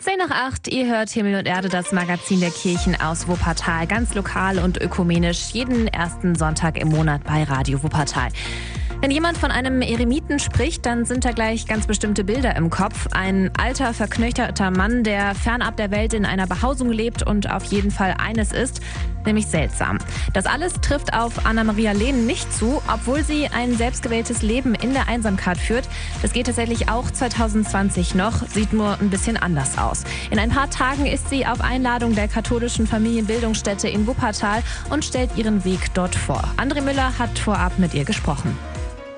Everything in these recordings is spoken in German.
10 nach 8, ihr hört Himmel und Erde, das Magazin der Kirchen aus Wuppertal. Ganz lokal und ökumenisch, jeden ersten Sonntag im Monat bei Radio Wuppertal. Wenn jemand von einem Eremiten spricht, dann sind da gleich ganz bestimmte Bilder im Kopf. Ein alter, verknöcherter Mann, der fernab der Welt in einer Behausung lebt und auf jeden Fall eines ist, nämlich seltsam. Das alles trifft auf Anna-Maria Lehn nicht zu, obwohl sie ein selbstgewähltes Leben in der Einsamkeit führt. Das geht tatsächlich auch 2020 noch, sieht nur ein bisschen anders aus. In ein paar Tagen ist sie auf Einladung der katholischen Familienbildungsstätte in Wuppertal und stellt ihren Weg dort vor. André Müller hat vorab mit ihr gesprochen.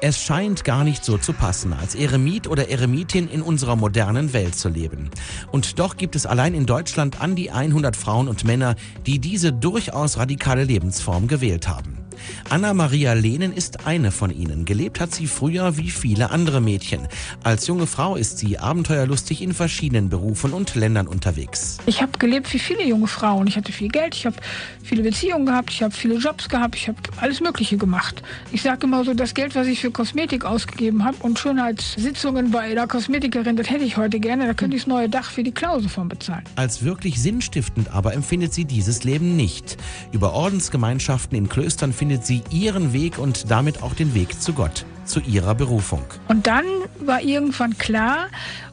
Es scheint gar nicht so zu passen, als Eremit oder Eremitin in unserer modernen Welt zu leben. Und doch gibt es allein in Deutschland an die 100 Frauen und Männer, die diese durchaus radikale Lebensform gewählt haben. Anna-Maria Lehnen ist eine von ihnen. Gelebt hat sie früher wie viele andere Mädchen. Als junge Frau ist sie abenteuerlustig in verschiedenen Berufen und Ländern unterwegs. Ich habe gelebt wie viele junge Frauen. Ich hatte viel Geld, ich habe viele Beziehungen gehabt, ich habe viele Jobs gehabt, ich habe alles Mögliche gemacht. Ich sage immer so, das Geld, was ich für Kosmetik ausgegeben habe und Schönheitssitzungen bei der Kosmetikerin, das hätte ich heute gerne. Da könnte ich das neue Dach für die Klause von bezahlen. Als wirklich sinnstiftend aber empfindet sie dieses Leben nicht. Über Ordensgemeinschaften in Klöstern findet findet sie ihren Weg und damit auch den Weg zu Gott, zu ihrer Berufung. Und dann war irgendwann klar,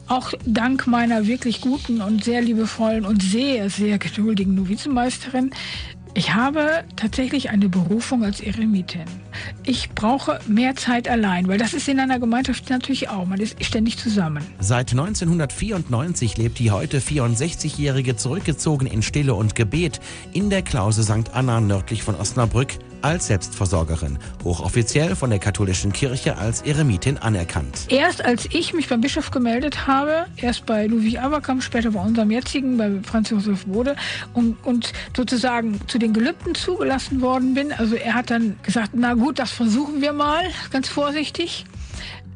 auch dank meiner wirklich guten und sehr liebevollen und sehr, sehr geduldigen Novizenmeisterin, ich habe tatsächlich eine Berufung als Eremitin. Ich brauche mehr Zeit allein, weil das ist in einer Gemeinschaft natürlich auch. Man ist ständig zusammen. Seit 1994 lebt die heute 64-Jährige zurückgezogen in Stille und Gebet in der Klause St. Anna nördlich von Osnabrück als Selbstversorgerin, hochoffiziell von der katholischen Kirche als Eremitin anerkannt. Erst als ich mich beim Bischof gemeldet habe, erst bei Ludwig Aberkamp, später bei unserem jetzigen, bei Franz Josef Bode und, und sozusagen zu den Gelübden zugelassen worden bin, also er hat dann gesagt, na gut, das versuchen wir mal, ganz vorsichtig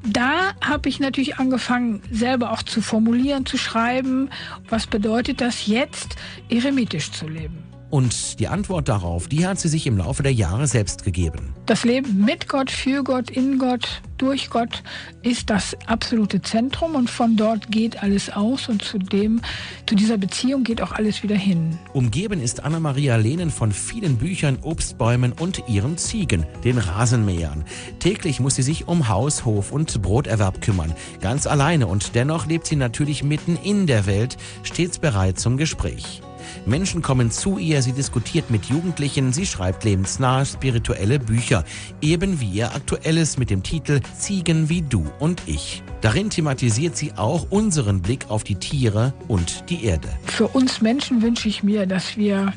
da habe ich natürlich angefangen, selber auch zu formulieren, zu schreiben, was bedeutet das jetzt, eremitisch zu leben. Und die Antwort darauf, die hat sie sich im Laufe der Jahre selbst gegeben. Das Leben mit Gott, für Gott, in Gott, durch Gott ist das absolute Zentrum und von dort geht alles aus und zu dem, zu dieser Beziehung geht auch alles wieder hin. Umgeben ist Anna-Maria Lehnen von vielen Büchern, Obstbäumen und ihren Ziegen, den Rasenmähern. Täglich muss sie sich um Haus, Hof und Broterwerb kümmern. Ganz alleine und dennoch lebt sie natürlich mitten in der Welt, stets bereit zum Gespräch. Menschen kommen zu ihr, sie diskutiert mit Jugendlichen, sie schreibt lebensnahe spirituelle Bücher, eben wie ihr aktuelles mit dem Titel Ziegen wie du und ich. Darin thematisiert sie auch unseren Blick auf die Tiere und die Erde. Für uns Menschen wünsche ich mir, dass wir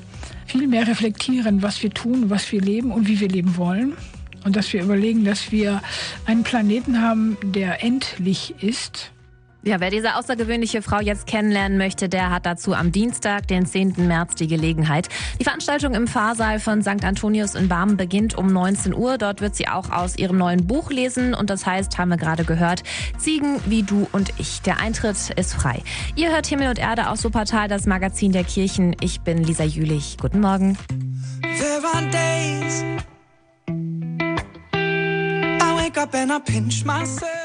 viel mehr reflektieren, was wir tun, was wir leben und wie wir leben wollen. Und dass wir überlegen, dass wir einen Planeten haben, der endlich ist ja, wer diese außergewöhnliche Frau jetzt kennenlernen möchte, der hat dazu am Dienstag, den 10. März, die Gelegenheit. Die Veranstaltung im Pfarrsaal von St. Antonius in Barmen beginnt um 19 Uhr. Dort wird sie auch aus ihrem neuen Buch lesen und das heißt, haben wir gerade gehört, Ziegen wie du und ich. Der Eintritt ist frei. Ihr hört Himmel und Erde aus Wuppertal, das Magazin der Kirchen. Ich bin Lisa Jülich. Guten Morgen. There are days I wake up and I pinch myself.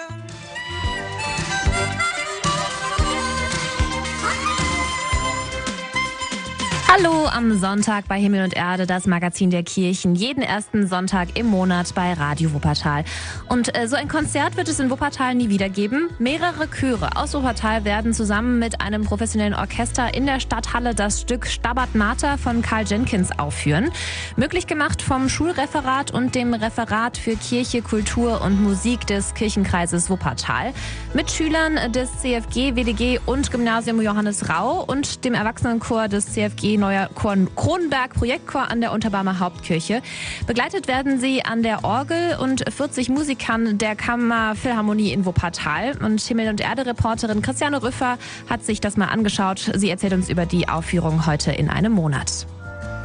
Hallo am Sonntag bei Himmel und Erde, das Magazin der Kirchen. Jeden ersten Sonntag im Monat bei Radio Wuppertal. Und äh, so ein Konzert wird es in Wuppertal nie wieder geben. Mehrere Chöre aus Wuppertal werden zusammen mit einem professionellen Orchester in der Stadthalle das Stück Stabat Mater von Karl Jenkins aufführen. Möglich gemacht vom Schulreferat und dem Referat für Kirche, Kultur und Musik des Kirchenkreises Wuppertal. Mit Schülern des CFG, WDG und Gymnasium Johannes Rau und dem Erwachsenenchor des CFG neuer Kronenberg Projektchor an der Unterbarmer Hauptkirche. Begleitet werden sie an der Orgel und 40 Musikern der Kammerphilharmonie in Wuppertal. Und Himmel und Erde Reporterin Christiane Rüffer hat sich das mal angeschaut. Sie erzählt uns über die Aufführung heute in einem Monat.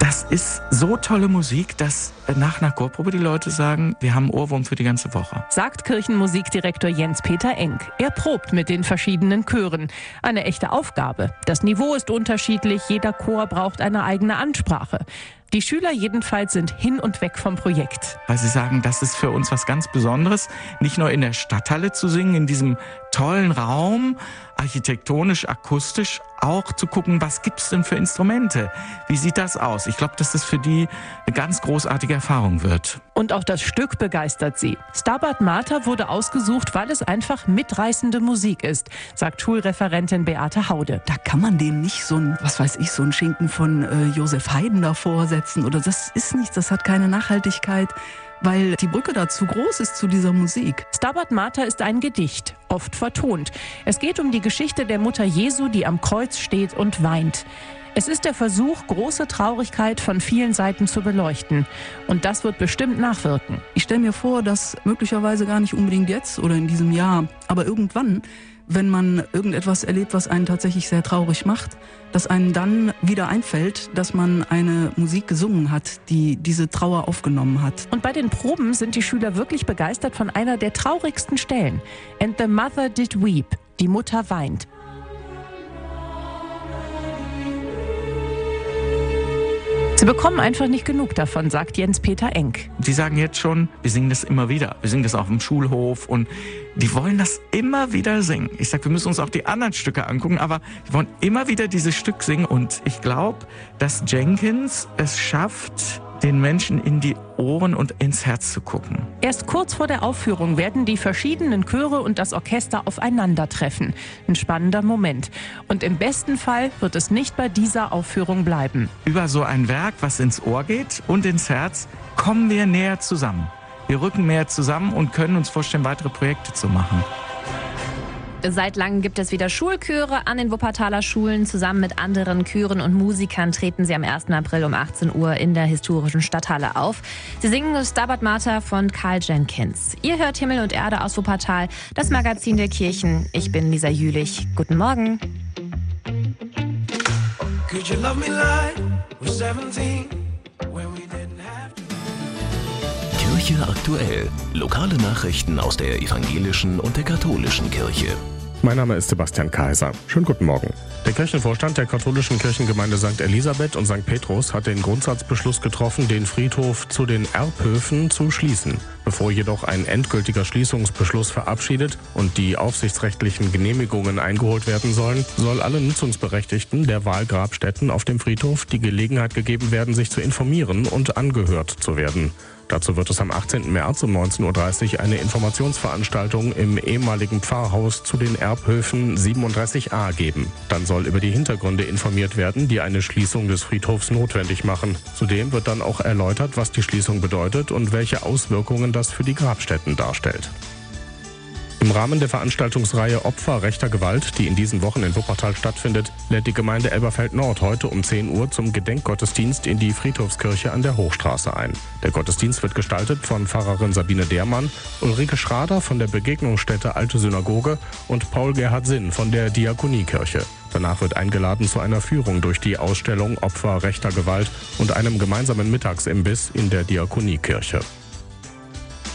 Das ist so tolle Musik, dass nach einer Chorprobe die Leute sagen, wir haben Ohrwurm für die ganze Woche. Sagt Kirchenmusikdirektor Jens-Peter Enck. Er probt mit den verschiedenen Chören. Eine echte Aufgabe. Das Niveau ist unterschiedlich, jeder Chor braucht eine eigene Ansprache. Die Schüler jedenfalls sind hin und weg vom Projekt. Weil sie sagen, das ist für uns was ganz Besonderes, nicht nur in der Stadthalle zu singen, in diesem tollen Raum, architektonisch, akustisch, auch zu gucken, was gibt's denn für Instrumente? Wie sieht das aus? Ich glaube, dass das für die eine ganz großartige Erfahrung wird. Und auch das Stück begeistert sie. Stabat Mater wurde ausgesucht, weil es einfach mitreißende Musik ist, sagt Schulreferentin Beate Haude. Da kann man dem nicht so ein, was weiß ich, so ein Schinken von äh, Josef Haydn davor setzen oder das ist nichts, das hat keine Nachhaltigkeit weil die Brücke da zu groß ist zu dieser Musik. Stabat Mater ist ein Gedicht, oft vertont. Es geht um die Geschichte der Mutter Jesu, die am Kreuz steht und weint. Es ist der Versuch, große Traurigkeit von vielen Seiten zu beleuchten. Und das wird bestimmt nachwirken. Ich stelle mir vor, dass möglicherweise gar nicht unbedingt jetzt oder in diesem Jahr, aber irgendwann wenn man irgendetwas erlebt, was einen tatsächlich sehr traurig macht, dass einem dann wieder einfällt, dass man eine Musik gesungen hat, die diese Trauer aufgenommen hat. Und bei den Proben sind die Schüler wirklich begeistert von einer der traurigsten Stellen. And the mother did weep. Die Mutter weint. Sie bekommen einfach nicht genug davon, sagt Jens-Peter Enck. Die sagen jetzt schon, wir singen das immer wieder. Wir singen das auf dem Schulhof und die wollen das immer wieder singen. Ich sage, wir müssen uns auch die anderen Stücke angucken, aber die wollen immer wieder dieses Stück singen und ich glaube, dass Jenkins es schafft, den Menschen in die Ohren und ins Herz zu gucken. Erst kurz vor der Aufführung werden die verschiedenen Chöre und das Orchester aufeinandertreffen. Ein spannender Moment. Und im besten Fall wird es nicht bei dieser Aufführung bleiben. Über so ein Werk, was ins Ohr geht und ins Herz, kommen wir näher zusammen. Wir rücken mehr zusammen und können uns vorstellen, weitere Projekte zu machen. Seit langem gibt es wieder Schulchöre an den Wuppertaler Schulen. Zusammen mit anderen Chören und Musikern treten sie am 1. April um 18 Uhr in der historischen Stadthalle auf. Sie singen Stabat Mater von Karl Jenkins. Ihr hört Himmel und Erde aus Wuppertal, das Magazin der Kirchen. Ich bin Lisa Jülich. Guten Morgen. Kirche aktuell. Lokale Nachrichten aus der evangelischen und der katholischen Kirche. Mein Name ist Sebastian Kaiser. Schönen guten Morgen. Der Kirchenvorstand der katholischen Kirchengemeinde St. Elisabeth und St. Petrus hat den Grundsatzbeschluss getroffen, den Friedhof zu den Erbhöfen zu schließen. Bevor jedoch ein endgültiger Schließungsbeschluss verabschiedet und die aufsichtsrechtlichen Genehmigungen eingeholt werden sollen, soll allen Nutzungsberechtigten der Wahlgrabstätten auf dem Friedhof die Gelegenheit gegeben werden, sich zu informieren und angehört zu werden. Dazu wird es am 18. März um 19.30 Uhr eine Informationsveranstaltung im ehemaligen Pfarrhaus zu den Erbhöfen 37a geben. Dann soll über die Hintergründe informiert werden, die eine Schließung des Friedhofs notwendig machen. Zudem wird dann auch erläutert, was die Schließung bedeutet und welche Auswirkungen das für die Grabstätten darstellt. Im Rahmen der Veranstaltungsreihe Opfer rechter Gewalt, die in diesen Wochen in Wuppertal stattfindet, lädt die Gemeinde Elberfeld Nord heute um 10 Uhr zum Gedenkgottesdienst in die Friedhofskirche an der Hochstraße ein. Der Gottesdienst wird gestaltet von Pfarrerin Sabine Dehrmann, Ulrike Schrader von der Begegnungsstätte Alte Synagoge und Paul Gerhard Sinn von der Diakoniekirche. Danach wird eingeladen zu einer Führung durch die Ausstellung Opfer rechter Gewalt und einem gemeinsamen Mittagsimbiss in der Diakoniekirche.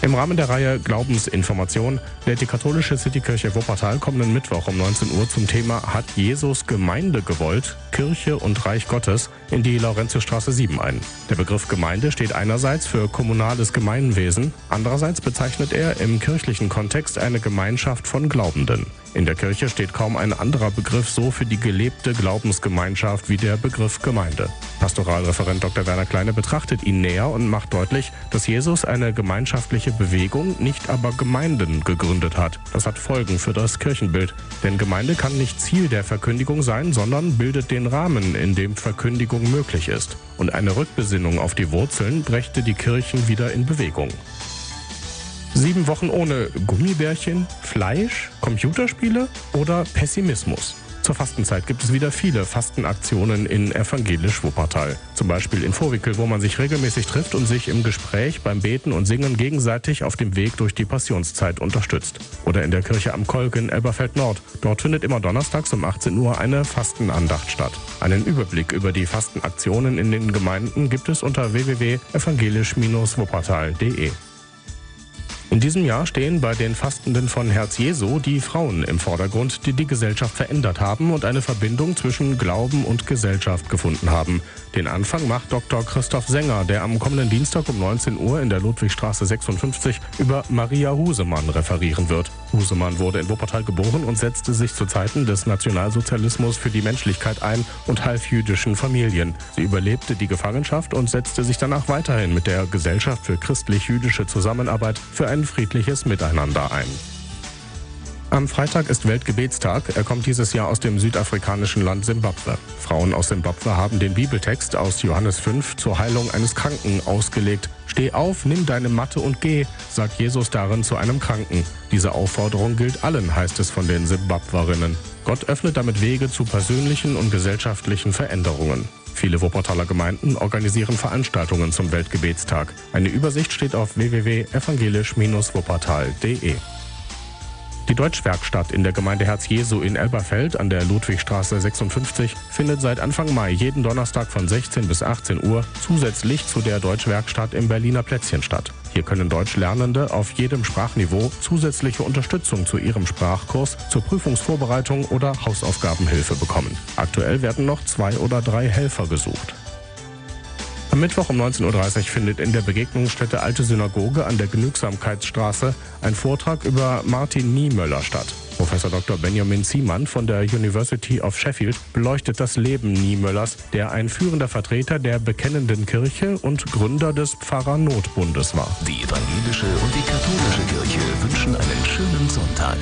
Im Rahmen der Reihe Glaubensinformation lädt die katholische Citykirche Wuppertal kommenden Mittwoch um 19 Uhr zum Thema Hat Jesus Gemeinde gewollt? Kirche und Reich Gottes in die Laurentiusstraße 7 ein. Der Begriff Gemeinde steht einerseits für kommunales Gemeinwesen, andererseits bezeichnet er im kirchlichen Kontext eine Gemeinschaft von Glaubenden. In der Kirche steht kaum ein anderer Begriff so für die gelebte Glaubensgemeinschaft wie der Begriff Gemeinde. Pastoralreferent Dr. Werner Kleine betrachtet ihn näher und macht deutlich, dass Jesus eine gemeinschaftliche Bewegung, nicht aber Gemeinden gegründet hat. Das hat Folgen für das Kirchenbild. Denn Gemeinde kann nicht Ziel der Verkündigung sein, sondern bildet den Rahmen, in dem Verkündigung möglich ist. Und eine Rückbesinnung auf die Wurzeln brächte die Kirchen wieder in Bewegung. Sieben Wochen ohne Gummibärchen, Fleisch, Computerspiele oder Pessimismus. Zur Fastenzeit gibt es wieder viele Fastenaktionen in evangelisch Wuppertal. Zum Beispiel in Vorwickel, wo man sich regelmäßig trifft und sich im Gespräch, beim Beten und Singen gegenseitig auf dem Weg durch die Passionszeit unterstützt. Oder in der Kirche am Kolk in Elberfeld Nord. Dort findet immer donnerstags um 18 Uhr eine Fastenandacht statt. Einen Überblick über die Fastenaktionen in den Gemeinden gibt es unter www.evangelisch-wuppertal.de. In diesem Jahr stehen bei den Fastenden von Herz Jesu die Frauen im Vordergrund, die die Gesellschaft verändert haben und eine Verbindung zwischen Glauben und Gesellschaft gefunden haben. Den Anfang macht Dr. Christoph Sänger, der am kommenden Dienstag um 19 Uhr in der Ludwigstraße 56 über Maria Husemann referieren wird. Husemann wurde in Wuppertal geboren und setzte sich zu Zeiten des Nationalsozialismus für die Menschlichkeit ein und half jüdischen Familien. Sie überlebte die Gefangenschaft und setzte sich danach weiterhin mit der Gesellschaft für christlich-jüdische Zusammenarbeit für ein friedliches Miteinander ein. Am Freitag ist Weltgebetstag. Er kommt dieses Jahr aus dem südafrikanischen Land Simbabwe. Frauen aus Simbabwe haben den Bibeltext aus Johannes 5 zur Heilung eines Kranken ausgelegt. Steh auf, nimm deine Matte und geh, sagt Jesus darin zu einem Kranken. Diese Aufforderung gilt allen, heißt es von den Simbabwerinnen. Gott öffnet damit Wege zu persönlichen und gesellschaftlichen Veränderungen. Viele Wuppertaler Gemeinden organisieren Veranstaltungen zum Weltgebetstag. Eine Übersicht steht auf www.evangelisch-wuppertal.de. Die Deutschwerkstatt in der Gemeinde Herz Jesu in Elberfeld an der Ludwigstraße 56 findet seit Anfang Mai jeden Donnerstag von 16 bis 18 Uhr zusätzlich zu der Deutschwerkstatt im Berliner Plätzchen statt. Hier können Deutschlernende auf jedem Sprachniveau zusätzliche Unterstützung zu ihrem Sprachkurs, zur Prüfungsvorbereitung oder Hausaufgabenhilfe bekommen. Aktuell werden noch zwei oder drei Helfer gesucht. Am Mittwoch um 19.30 Uhr findet in der Begegnungsstätte Alte Synagoge an der Genügsamkeitsstraße ein Vortrag über Martin Niemöller statt. Professor Dr. Benjamin Ziemann von der University of Sheffield beleuchtet das Leben Niemöllers, der ein führender Vertreter der bekennenden Kirche und Gründer des Pfarrernotbundes war. Die evangelische und die katholische Kirche wünschen einen schönen Sonntag.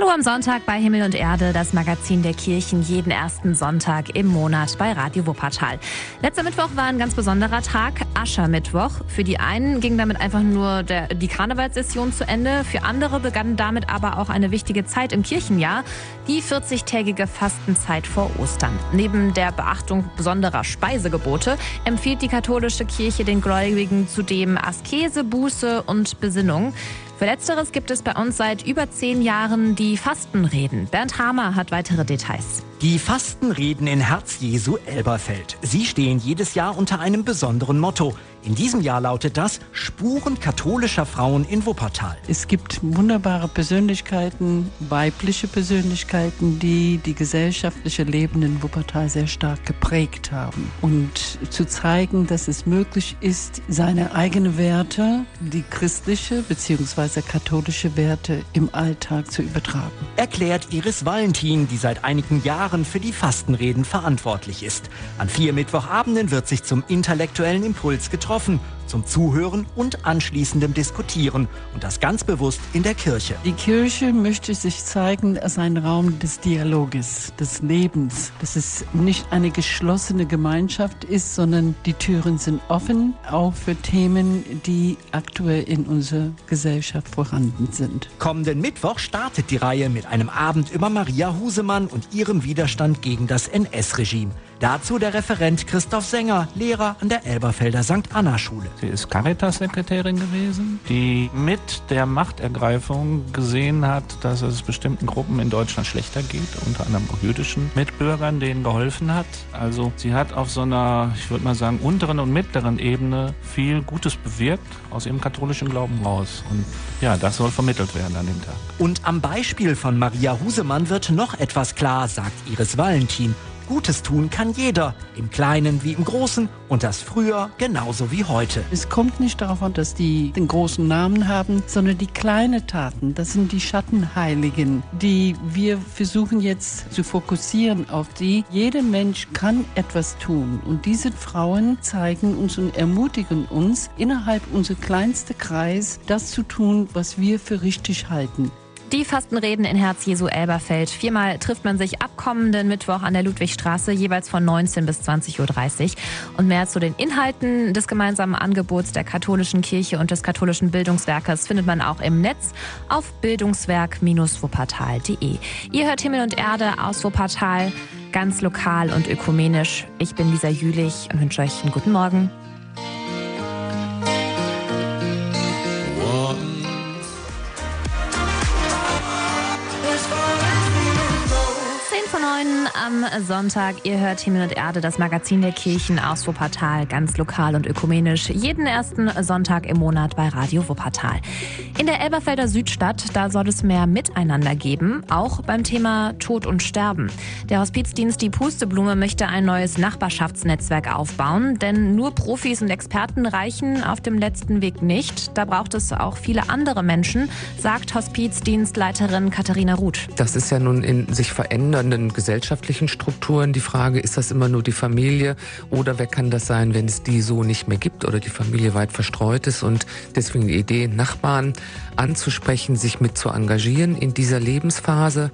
Hallo am Sonntag bei Himmel und Erde, das Magazin der Kirchen, jeden ersten Sonntag im Monat bei Radio Wuppertal. Letzter Mittwoch war ein ganz besonderer Tag, Aschermittwoch. Für die einen ging damit einfach nur der, die Karnevalssession zu Ende, für andere begann damit aber auch eine wichtige Zeit im Kirchenjahr, die 40-tägige Fastenzeit vor Ostern. Neben der Beachtung besonderer Speisegebote empfiehlt die katholische Kirche den Gläubigen zudem Askese, Buße und Besinnung. Für Letzteres gibt es bei uns seit über zehn Jahren die Fastenreden. Bernd Hamer hat weitere Details. Die Fastenreden in Herz Jesu Elberfeld. Sie stehen jedes Jahr unter einem besonderen Motto. In diesem Jahr lautet das Spuren katholischer Frauen in Wuppertal. Es gibt wunderbare Persönlichkeiten, weibliche Persönlichkeiten, die die gesellschaftliche Leben in Wuppertal sehr stark geprägt haben. Und zu zeigen, dass es möglich ist, seine eigenen Werte, die christliche bzw. katholische Werte im Alltag zu übertragen. Erklärt Iris Valentin, die seit einigen Jahren für die Fastenreden verantwortlich ist. An vier Mittwochabenden wird sich zum intellektuellen Impuls getroffen zum Zuhören und anschließendem Diskutieren und das ganz bewusst in der Kirche. Die Kirche möchte sich zeigen als ein Raum des Dialoges, des Lebens, dass es nicht eine geschlossene Gemeinschaft ist, sondern die Türen sind offen, auch für Themen, die aktuell in unserer Gesellschaft vorhanden sind. Kommenden Mittwoch startet die Reihe mit einem Abend über Maria Husemann und ihrem Widerstand gegen das NS-Regime. Dazu der Referent Christoph Sänger, Lehrer an der Elberfelder St. Anna Schule. Sie ist Caritas-Sekretärin gewesen, die mit der Machtergreifung gesehen hat, dass es bestimmten Gruppen in Deutschland schlechter geht, unter anderem auch jüdischen Mitbürgern, denen geholfen hat. Also sie hat auf so einer, ich würde mal sagen, unteren und mittleren Ebene viel Gutes bewirkt aus ihrem katholischen Glauben raus. Und ja, das soll vermittelt werden an dem Tag. Und am Beispiel von Maria Husemann wird noch etwas klar, sagt Iris Valentin. Gutes tun kann jeder, im Kleinen wie im Großen und das früher genauso wie heute. Es kommt nicht darauf an, dass die den großen Namen haben, sondern die kleinen Taten, das sind die Schattenheiligen, die wir versuchen jetzt zu fokussieren auf die. Jeder Mensch kann etwas tun und diese Frauen zeigen uns und ermutigen uns, innerhalb unser kleinster Kreis das zu tun, was wir für richtig halten. Die Fastenreden in Herz Jesu Elberfeld. Viermal trifft man sich ab kommenden Mittwoch an der Ludwigstraße, jeweils von 19 bis 20.30 Uhr. Und mehr zu den Inhalten des gemeinsamen Angebots der katholischen Kirche und des katholischen Bildungswerkes findet man auch im Netz auf bildungswerk-wuppertal.de. Ihr hört Himmel und Erde aus Wuppertal, ganz lokal und ökumenisch. Ich bin Lisa Jülich und wünsche euch einen guten Morgen. Am Sonntag. Ihr hört Himmel und Erde, das Magazin der Kirchen aus Wuppertal, ganz lokal und ökumenisch. Jeden ersten Sonntag im Monat bei Radio Wuppertal. In der Elberfelder Südstadt, da soll es mehr Miteinander geben, auch beim Thema Tod und Sterben. Der Hospizdienst Die Pusteblume möchte ein neues Nachbarschaftsnetzwerk aufbauen, denn nur Profis und Experten reichen auf dem letzten Weg nicht. Da braucht es auch viele andere Menschen, sagt Hospizdienstleiterin Katharina Ruth. Das ist ja nun in sich verändernden gesellschaftlichen Strukturen die Frage, ist das immer nur die Familie oder wer kann das sein, wenn es die so nicht mehr gibt oder die Familie weit verstreut ist und deswegen die Idee, Nachbarn anzusprechen, sich mit zu engagieren in dieser Lebensphase,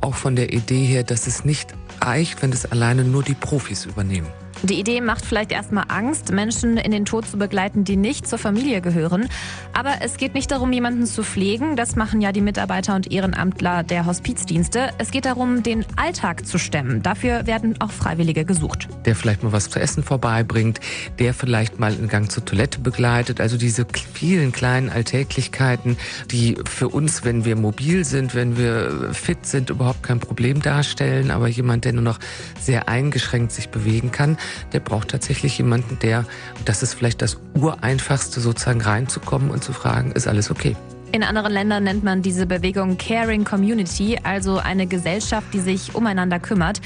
auch von der Idee her, dass es nicht reicht, wenn es alleine nur die Profis übernehmen. Die Idee macht vielleicht erstmal Angst, Menschen in den Tod zu begleiten, die nicht zur Familie gehören. Aber es geht nicht darum, jemanden zu pflegen. Das machen ja die Mitarbeiter und Ehrenamtler der Hospizdienste. Es geht darum, den Alltag zu stemmen. Dafür werden auch Freiwillige gesucht. Der vielleicht mal was zu essen vorbeibringt, der vielleicht mal einen Gang zur Toilette begleitet. Also diese vielen kleinen Alltäglichkeiten, die für uns, wenn wir mobil sind, wenn wir fit sind, überhaupt kein Problem darstellen. Aber jemand, der nur noch sehr eingeschränkt sich bewegen kann, der braucht tatsächlich jemanden, der, das ist vielleicht das Ureinfachste, sozusagen reinzukommen und zu fragen, ist alles okay? In anderen Ländern nennt man diese Bewegung Caring Community, also eine Gesellschaft, die sich umeinander kümmert.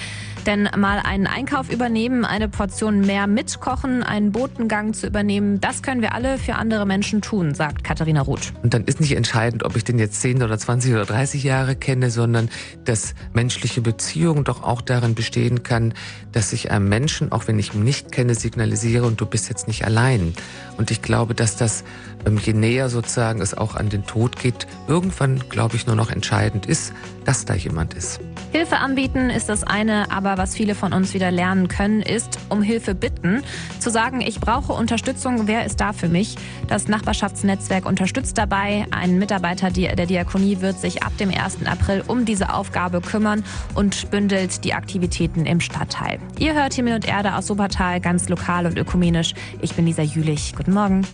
Denn mal einen Einkauf übernehmen, eine Portion mehr mitkochen, einen Botengang zu übernehmen, das können wir alle für andere Menschen tun, sagt Katharina Ruth. Und dann ist nicht entscheidend, ob ich den jetzt 10 oder 20 oder 30 Jahre kenne, sondern dass menschliche Beziehung doch auch darin bestehen kann, dass ich einem Menschen, auch wenn ich ihn nicht kenne, signalisiere und du bist jetzt nicht allein. Und ich glaube, dass das, je näher sozusagen es auch an den Tod geht, irgendwann, glaube ich, nur noch entscheidend ist, dass da jemand ist. Hilfe anbieten ist das eine, aber was viele von uns wieder lernen können, ist um Hilfe bitten. Zu sagen, ich brauche Unterstützung, wer ist da für mich? Das Nachbarschaftsnetzwerk unterstützt dabei. Ein Mitarbeiter der Diakonie wird sich ab dem 1. April um diese Aufgabe kümmern und bündelt die Aktivitäten im Stadtteil. Ihr hört Himmel und Erde aus Supertal, ganz lokal und ökumenisch. Ich bin Lisa Jülich. Guten Morgen.